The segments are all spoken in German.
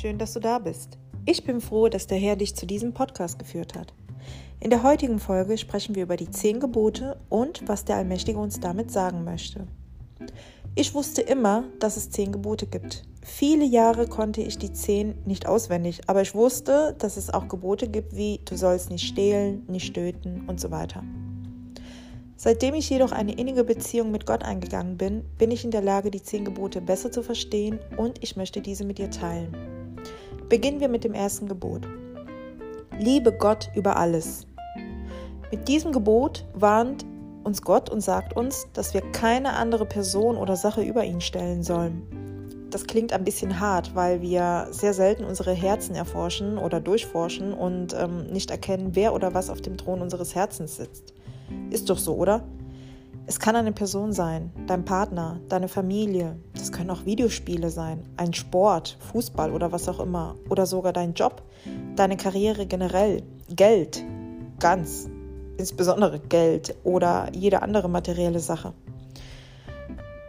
Schön, dass du da bist. Ich bin froh, dass der Herr dich zu diesem Podcast geführt hat. In der heutigen Folge sprechen wir über die zehn Gebote und was der Allmächtige uns damit sagen möchte. Ich wusste immer, dass es zehn Gebote gibt. Viele Jahre konnte ich die zehn nicht auswendig, aber ich wusste, dass es auch Gebote gibt wie du sollst nicht stehlen, nicht töten und so weiter. Seitdem ich jedoch eine innige Beziehung mit Gott eingegangen bin, bin ich in der Lage, die zehn Gebote besser zu verstehen und ich möchte diese mit dir teilen. Beginnen wir mit dem ersten Gebot. Liebe Gott über alles. Mit diesem Gebot warnt uns Gott und sagt uns, dass wir keine andere Person oder Sache über ihn stellen sollen. Das klingt ein bisschen hart, weil wir sehr selten unsere Herzen erforschen oder durchforschen und ähm, nicht erkennen, wer oder was auf dem Thron unseres Herzens sitzt. Ist doch so, oder? Es kann eine Person sein, dein Partner, deine Familie, das können auch Videospiele sein, ein Sport, Fußball oder was auch immer, oder sogar dein Job, deine Karriere generell, Geld, ganz, insbesondere Geld oder jede andere materielle Sache.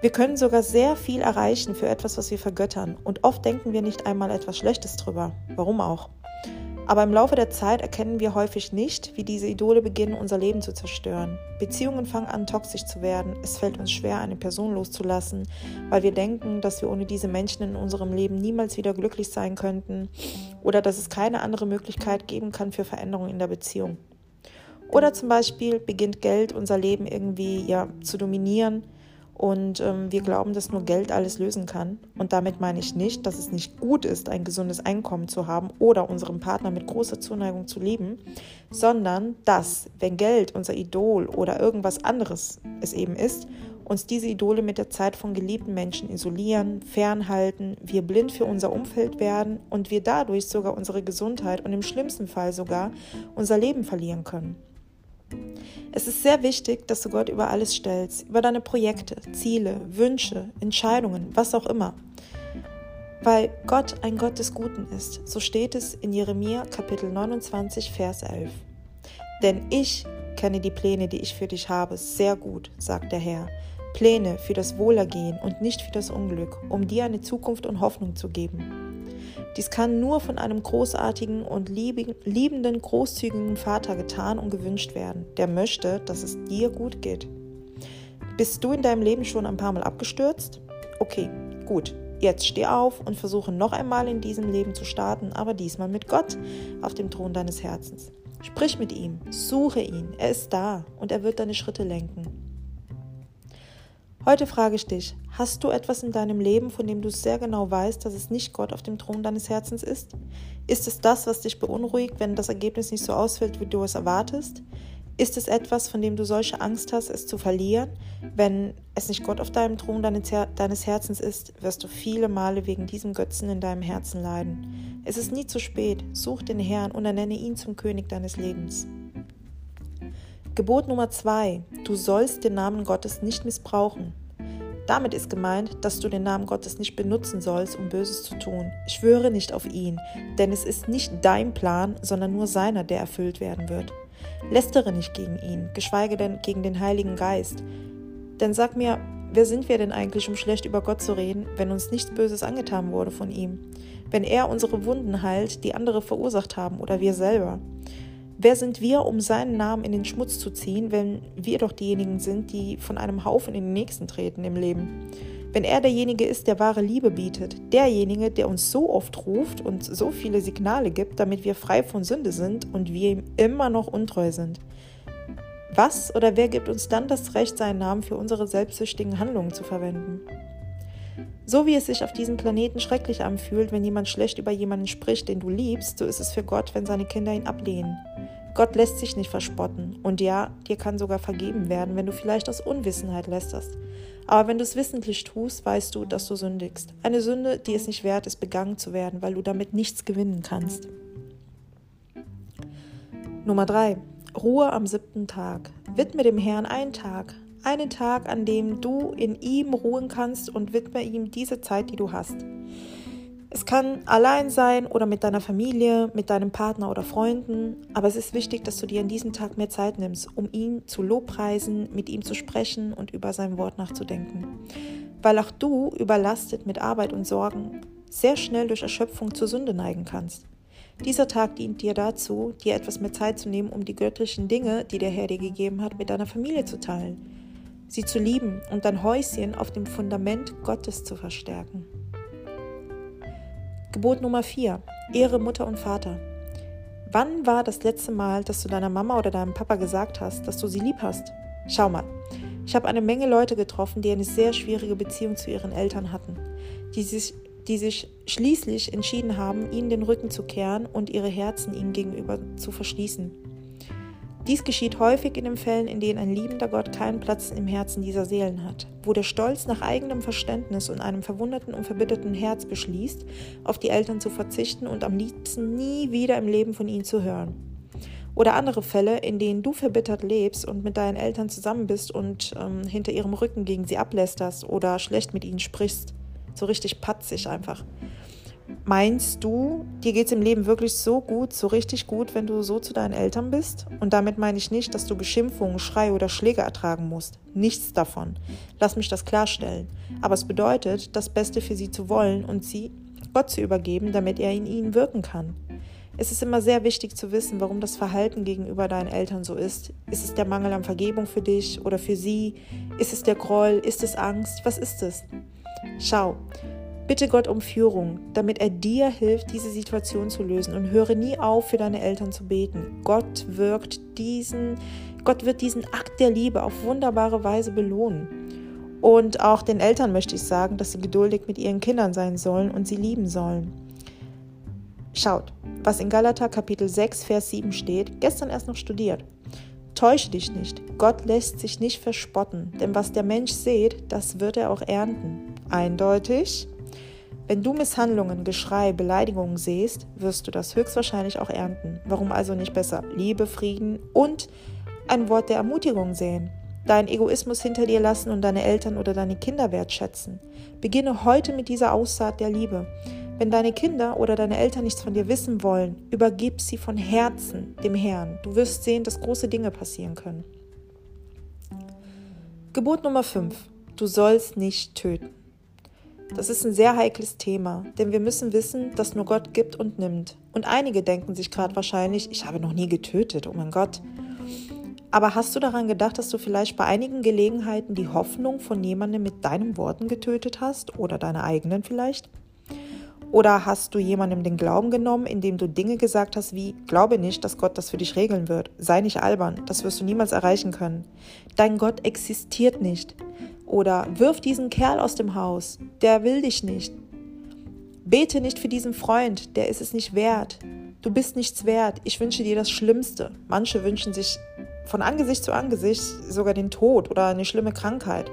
Wir können sogar sehr viel erreichen für etwas, was wir vergöttern, und oft denken wir nicht einmal etwas Schlechtes drüber. Warum auch? Aber im Laufe der Zeit erkennen wir häufig nicht, wie diese Idole beginnen, unser Leben zu zerstören. Beziehungen fangen an, toxisch zu werden. Es fällt uns schwer, eine Person loszulassen, weil wir denken, dass wir ohne diese Menschen in unserem Leben niemals wieder glücklich sein könnten oder dass es keine andere Möglichkeit geben kann für Veränderungen in der Beziehung. Oder zum Beispiel beginnt Geld unser Leben irgendwie ja, zu dominieren und ähm, wir glauben, dass nur Geld alles lösen kann. Und damit meine ich nicht, dass es nicht gut ist, ein gesundes Einkommen zu haben oder unseren Partner mit großer Zuneigung zu lieben, sondern dass, wenn Geld unser Idol oder irgendwas anderes es eben ist, uns diese Idole mit der Zeit von geliebten Menschen isolieren, fernhalten, wir blind für unser Umfeld werden und wir dadurch sogar unsere Gesundheit und im schlimmsten Fall sogar unser Leben verlieren können. Es ist sehr wichtig, dass du Gott über alles stellst, über deine Projekte, Ziele, Wünsche, Entscheidungen, was auch immer. Weil Gott ein Gott des Guten ist. So steht es in Jeremia Kapitel 29, Vers 11. Denn ich kenne die Pläne, die ich für dich habe, sehr gut, sagt der Herr. Pläne für das Wohlergehen und nicht für das Unglück, um dir eine Zukunft und Hoffnung zu geben. Dies kann nur von einem großartigen und liebenden, großzügigen Vater getan und gewünscht werden, der möchte, dass es dir gut geht. Bist du in deinem Leben schon ein paar Mal abgestürzt? Okay, gut. Jetzt steh auf und versuche noch einmal in diesem Leben zu starten, aber diesmal mit Gott auf dem Thron deines Herzens. Sprich mit ihm, suche ihn, er ist da und er wird deine Schritte lenken. Heute frage ich dich, hast du etwas in deinem Leben, von dem du sehr genau weißt, dass es nicht Gott auf dem Thron deines Herzens ist? Ist es das, was dich beunruhigt, wenn das Ergebnis nicht so ausfällt, wie du es erwartest? Ist es etwas, von dem du solche Angst hast, es zu verlieren? Wenn es nicht Gott auf deinem Thron deines Herzens ist, wirst du viele Male wegen diesem Götzen in deinem Herzen leiden. Es ist nie zu spät. Such den Herrn und ernenne ihn zum König deines Lebens. Gebot Nummer zwei: Du sollst den Namen Gottes nicht missbrauchen. Damit ist gemeint, dass du den Namen Gottes nicht benutzen sollst, um Böses zu tun. Schwöre nicht auf ihn, denn es ist nicht dein Plan, sondern nur seiner, der erfüllt werden wird. Lästere nicht gegen ihn, geschweige denn gegen den Heiligen Geist. Denn sag mir, wer sind wir denn eigentlich, um schlecht über Gott zu reden, wenn uns nichts Böses angetan wurde von ihm? Wenn er unsere Wunden heilt, die andere verursacht haben oder wir selber? Wer sind wir, um seinen Namen in den Schmutz zu ziehen, wenn wir doch diejenigen sind, die von einem Haufen in den nächsten treten im Leben? Wenn er derjenige ist, der wahre Liebe bietet, derjenige, der uns so oft ruft und so viele Signale gibt, damit wir frei von Sünde sind und wir ihm immer noch untreu sind. Was oder wer gibt uns dann das Recht, seinen Namen für unsere selbstsüchtigen Handlungen zu verwenden? So wie es sich auf diesem Planeten schrecklich anfühlt, wenn jemand schlecht über jemanden spricht, den du liebst, so ist es für Gott, wenn seine Kinder ihn ablehnen. Gott lässt sich nicht verspotten. Und ja, dir kann sogar vergeben werden, wenn du vielleicht aus Unwissenheit lästerst. Aber wenn du es wissentlich tust, weißt du, dass du sündigst. Eine Sünde, die es nicht wert ist, begangen zu werden, weil du damit nichts gewinnen kannst. Nummer 3. Ruhe am siebten Tag. Widme dem Herrn einen Tag. Einen Tag, an dem du in ihm ruhen kannst und widme ihm diese Zeit, die du hast. Es kann allein sein oder mit deiner Familie, mit deinem Partner oder Freunden, aber es ist wichtig, dass du dir an diesem Tag mehr Zeit nimmst, um ihn zu lobpreisen, mit ihm zu sprechen und über sein Wort nachzudenken. Weil auch du, überlastet mit Arbeit und Sorgen, sehr schnell durch Erschöpfung zur Sünde neigen kannst. Dieser Tag dient dir dazu, dir etwas mehr Zeit zu nehmen, um die göttlichen Dinge, die der Herr dir gegeben hat, mit deiner Familie zu teilen, sie zu lieben und dein Häuschen auf dem Fundament Gottes zu verstärken. Gebot Nummer 4. Ehre Mutter und Vater. Wann war das letzte Mal, dass du deiner Mama oder deinem Papa gesagt hast, dass du sie lieb hast? Schau mal, ich habe eine Menge Leute getroffen, die eine sehr schwierige Beziehung zu ihren Eltern hatten, die sich, die sich schließlich entschieden haben, ihnen den Rücken zu kehren und ihre Herzen ihnen gegenüber zu verschließen. Dies geschieht häufig in den Fällen, in denen ein liebender Gott keinen Platz im Herzen dieser Seelen hat, wo der Stolz nach eigenem Verständnis und einem verwunderten und verbitterten Herz beschließt, auf die Eltern zu verzichten und am liebsten nie wieder im Leben von ihnen zu hören. Oder andere Fälle, in denen du verbittert lebst und mit deinen Eltern zusammen bist und ähm, hinter ihrem Rücken gegen sie ablästerst oder schlecht mit ihnen sprichst. So richtig patzig einfach. Meinst du, dir geht es im Leben wirklich so gut, so richtig gut, wenn du so zu deinen Eltern bist? Und damit meine ich nicht, dass du Beschimpfungen, Schrei oder Schläge ertragen musst. Nichts davon. Lass mich das klarstellen. Aber es bedeutet, das Beste für sie zu wollen und sie Gott zu übergeben, damit er in ihnen wirken kann. Es ist immer sehr wichtig zu wissen, warum das Verhalten gegenüber deinen Eltern so ist. Ist es der Mangel an Vergebung für dich oder für sie? Ist es der Groll? Ist es Angst? Was ist es? Schau, Bitte Gott um Führung, damit er dir hilft, diese Situation zu lösen und höre nie auf, für deine Eltern zu beten. Gott wirkt diesen, Gott wird diesen Akt der Liebe auf wunderbare Weise belohnen. Und auch den Eltern möchte ich sagen, dass sie geduldig mit ihren Kindern sein sollen und sie lieben sollen. Schaut, was in Galater Kapitel 6, Vers 7 steht, gestern erst noch studiert. Täusche dich nicht, Gott lässt sich nicht verspotten, denn was der Mensch sät, das wird er auch ernten. Eindeutig? Wenn du Misshandlungen, Geschrei, Beleidigungen siehst, wirst du das höchstwahrscheinlich auch ernten. Warum also nicht besser Liebe, Frieden und ein Wort der Ermutigung sehen? Deinen Egoismus hinter dir lassen und deine Eltern oder deine Kinder wertschätzen. Beginne heute mit dieser Aussaat der Liebe. Wenn deine Kinder oder deine Eltern nichts von dir wissen wollen, übergib sie von Herzen dem Herrn. Du wirst sehen, dass große Dinge passieren können. Gebot Nummer 5. Du sollst nicht töten. Das ist ein sehr heikles Thema, denn wir müssen wissen, dass nur Gott gibt und nimmt. Und einige denken sich gerade wahrscheinlich, ich habe noch nie getötet, oh mein Gott. Aber hast du daran gedacht, dass du vielleicht bei einigen Gelegenheiten die Hoffnung von jemandem mit deinen Worten getötet hast oder deine eigenen vielleicht? Oder hast du jemandem den Glauben genommen, indem du Dinge gesagt hast wie, glaube nicht, dass Gott das für dich regeln wird, sei nicht albern, das wirst du niemals erreichen können. Dein Gott existiert nicht. Oder wirf diesen Kerl aus dem Haus, der will dich nicht. Bete nicht für diesen Freund, der ist es nicht wert. Du bist nichts wert. Ich wünsche dir das Schlimmste. Manche wünschen sich von Angesicht zu Angesicht sogar den Tod oder eine schlimme Krankheit.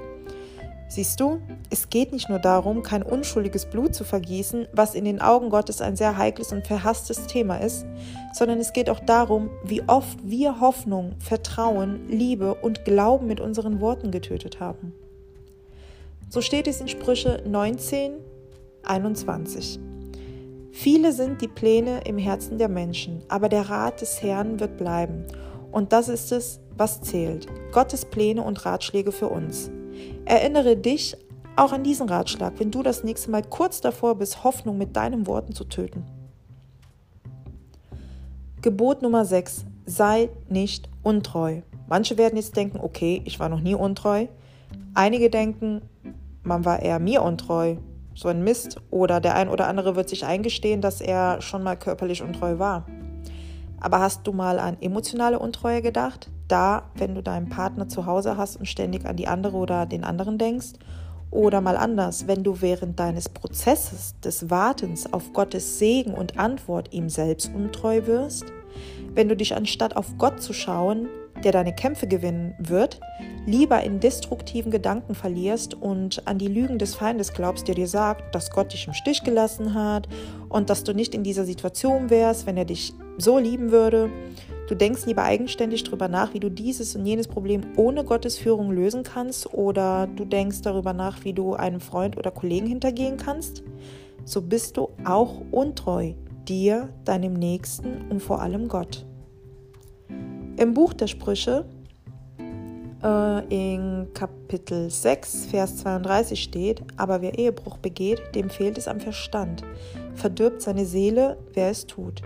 Siehst du, es geht nicht nur darum, kein unschuldiges Blut zu vergießen, was in den Augen Gottes ein sehr heikles und verhasstes Thema ist, sondern es geht auch darum, wie oft wir Hoffnung, Vertrauen, Liebe und Glauben mit unseren Worten getötet haben. So steht es in Sprüche 19, 21. Viele sind die Pläne im Herzen der Menschen, aber der Rat des Herrn wird bleiben. Und das ist es, was zählt. Gottes Pläne und Ratschläge für uns. Erinnere dich auch an diesen Ratschlag, wenn du das nächste Mal kurz davor bist, Hoffnung mit deinen Worten zu töten. Gebot Nummer 6. Sei nicht untreu. Manche werden jetzt denken, okay, ich war noch nie untreu. Einige denken, man war eher mir untreu. So ein Mist. Oder der ein oder andere wird sich eingestehen, dass er schon mal körperlich untreu war. Aber hast du mal an emotionale Untreue gedacht? Da, wenn du deinen Partner zu Hause hast und ständig an die andere oder den anderen denkst? Oder mal anders, wenn du während deines Prozesses des Wartens auf Gottes Segen und Antwort ihm selbst untreu wirst? Wenn du dich anstatt auf Gott zu schauen, der deine Kämpfe gewinnen wird, lieber in destruktiven Gedanken verlierst und an die Lügen des Feindes glaubst, der dir sagt, dass Gott dich im Stich gelassen hat und dass du nicht in dieser Situation wärst, wenn er dich so lieben würde. Du denkst lieber eigenständig darüber nach, wie du dieses und jenes Problem ohne Gottes Führung lösen kannst oder du denkst darüber nach, wie du einem Freund oder Kollegen hintergehen kannst. So bist du auch untreu dir, deinem Nächsten und vor allem Gott. Im Buch der Sprüche äh, in Kapitel 6, Vers 32 steht, aber wer Ehebruch begeht, dem fehlt es am Verstand, verdirbt seine Seele, wer es tut.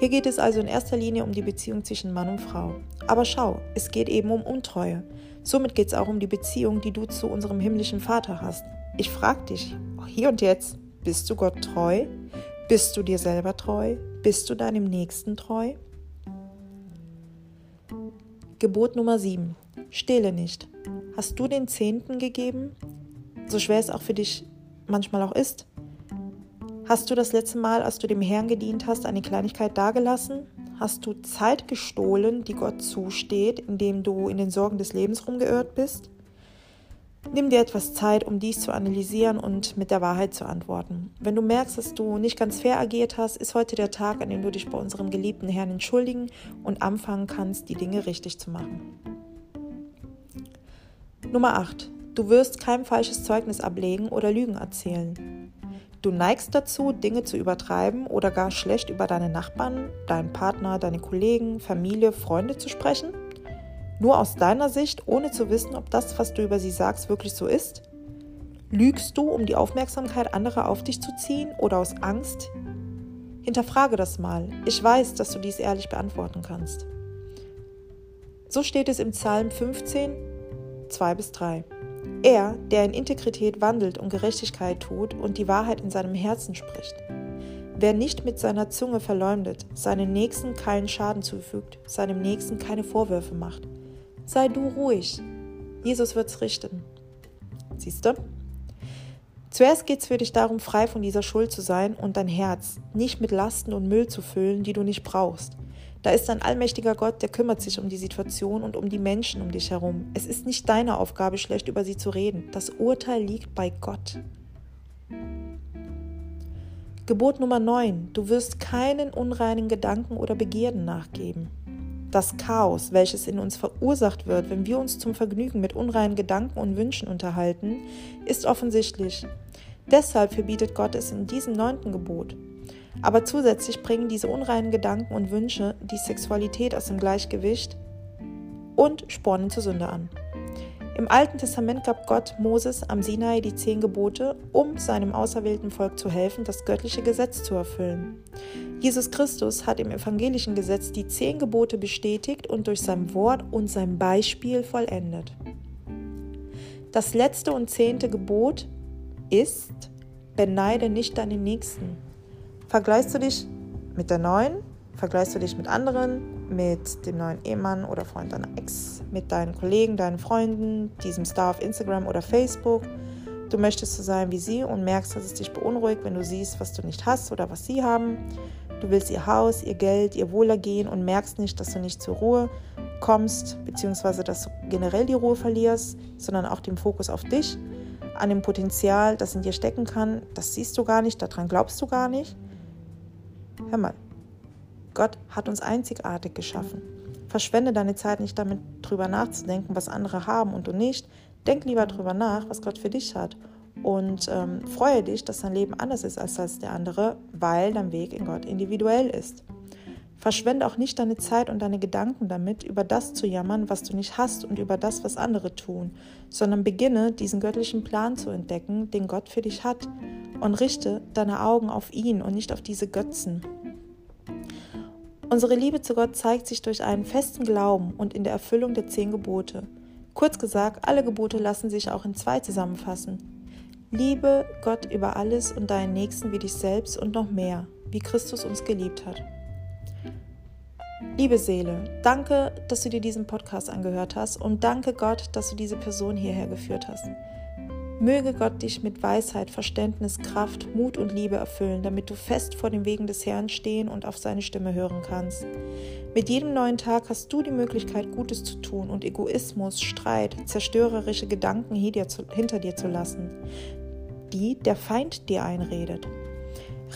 Hier geht es also in erster Linie um die Beziehung zwischen Mann und Frau. Aber schau, es geht eben um Untreue. Somit geht es auch um die Beziehung, die du zu unserem himmlischen Vater hast. Ich frage dich, hier und jetzt, bist du Gott treu? Bist du dir selber treu? Bist du deinem Nächsten treu? Gebot Nummer 7. Stehle nicht. Hast du den Zehnten gegeben? So schwer es auch für dich manchmal auch ist. Hast du das letzte Mal, als du dem Herrn gedient hast, eine Kleinigkeit dagelassen? Hast du Zeit gestohlen, die Gott zusteht, indem du in den Sorgen des Lebens rumgeirrt bist? Nimm dir etwas Zeit, um dies zu analysieren und mit der Wahrheit zu antworten. Wenn du merkst, dass du nicht ganz fair agiert hast, ist heute der Tag, an dem du dich bei unserem geliebten Herrn entschuldigen und anfangen kannst, die Dinge richtig zu machen. Nummer 8. Du wirst kein falsches Zeugnis ablegen oder Lügen erzählen. Du neigst dazu, Dinge zu übertreiben oder gar schlecht über deine Nachbarn, deinen Partner, deine Kollegen, Familie, Freunde zu sprechen? Nur aus deiner Sicht, ohne zu wissen, ob das, was du über sie sagst, wirklich so ist? Lügst du, um die Aufmerksamkeit anderer auf dich zu ziehen oder aus Angst? Hinterfrage das mal. Ich weiß, dass du dies ehrlich beantworten kannst. So steht es im Psalm 15, 2 bis 3. Er, der in Integrität wandelt und Gerechtigkeit tut und die Wahrheit in seinem Herzen spricht. Wer nicht mit seiner Zunge verleumdet, seinem Nächsten keinen Schaden zufügt, seinem Nächsten keine Vorwürfe macht. Sei du ruhig. Jesus wird's richten. Siehst du? Zuerst geht es für dich darum, frei von dieser Schuld zu sein und dein Herz nicht mit Lasten und Müll zu füllen, die du nicht brauchst. Da ist ein allmächtiger Gott, der kümmert sich um die Situation und um die Menschen um dich herum. Es ist nicht deine Aufgabe, schlecht über sie zu reden. Das Urteil liegt bei Gott. Gebot Nummer 9. Du wirst keinen unreinen Gedanken oder Begierden nachgeben. Das Chaos, welches in uns verursacht wird, wenn wir uns zum Vergnügen mit unreinen Gedanken und Wünschen unterhalten, ist offensichtlich. Deshalb verbietet Gott es in diesem neunten Gebot. Aber zusätzlich bringen diese unreinen Gedanken und Wünsche die Sexualität aus dem Gleichgewicht und spornen zur Sünde an. Im Alten Testament gab Gott Moses am Sinai die zehn Gebote, um seinem auserwählten Volk zu helfen, das göttliche Gesetz zu erfüllen. Jesus Christus hat im evangelischen Gesetz die zehn Gebote bestätigt und durch sein Wort und sein Beispiel vollendet. Das letzte und zehnte Gebot ist, beneide nicht deinen Nächsten. Vergleichst du dich mit der neuen? Vergleichst du dich mit anderen, mit dem neuen Ehemann oder Freund deiner Ex, mit deinen Kollegen, deinen Freunden, diesem Star auf Instagram oder Facebook? Du möchtest so sein wie sie und merkst, dass es dich beunruhigt, wenn du siehst, was du nicht hast oder was sie haben. Du willst ihr Haus, ihr Geld, ihr Wohlergehen und merkst nicht, dass du nicht zur Ruhe kommst, beziehungsweise dass du generell die Ruhe verlierst, sondern auch den Fokus auf dich, an dem Potenzial, das in dir stecken kann. Das siehst du gar nicht, daran glaubst du gar nicht. Hör mal, Gott hat uns einzigartig geschaffen. Verschwende deine Zeit nicht damit, drüber nachzudenken, was andere haben und du nicht. Denk lieber drüber nach, was Gott für dich hat. Und ähm, freue dich, dass dein Leben anders ist als das der andere, weil dein Weg in Gott individuell ist. Verschwende auch nicht deine Zeit und deine Gedanken damit, über das zu jammern, was du nicht hast und über das, was andere tun, sondern beginne, diesen göttlichen Plan zu entdecken, den Gott für dich hat, und richte deine Augen auf ihn und nicht auf diese Götzen. Unsere Liebe zu Gott zeigt sich durch einen festen Glauben und in der Erfüllung der zehn Gebote. Kurz gesagt, alle Gebote lassen sich auch in zwei zusammenfassen. Liebe Gott über alles und deinen Nächsten wie dich selbst und noch mehr, wie Christus uns geliebt hat. Liebe Seele, danke, dass du dir diesen Podcast angehört hast und danke Gott, dass du diese Person hierher geführt hast. Möge Gott dich mit Weisheit, Verständnis, Kraft, Mut und Liebe erfüllen, damit du fest vor den Wegen des Herrn stehen und auf seine Stimme hören kannst. Mit jedem neuen Tag hast du die Möglichkeit, Gutes zu tun und Egoismus, Streit, zerstörerische Gedanken hinter dir zu lassen, die der Feind dir einredet.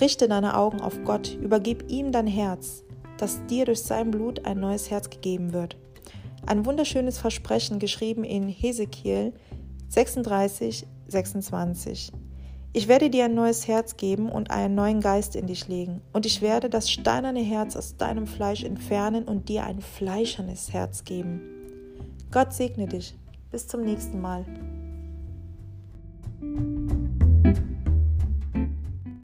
Richte deine Augen auf Gott, übergib ihm dein Herz, dass dir durch sein Blut ein neues Herz gegeben wird. Ein wunderschönes Versprechen geschrieben in Hesekiel 36, 26. Ich werde dir ein neues Herz geben und einen neuen Geist in dich legen, und ich werde das steinerne Herz aus deinem Fleisch entfernen und dir ein fleischernes Herz geben. Gott segne dich. Bis zum nächsten Mal.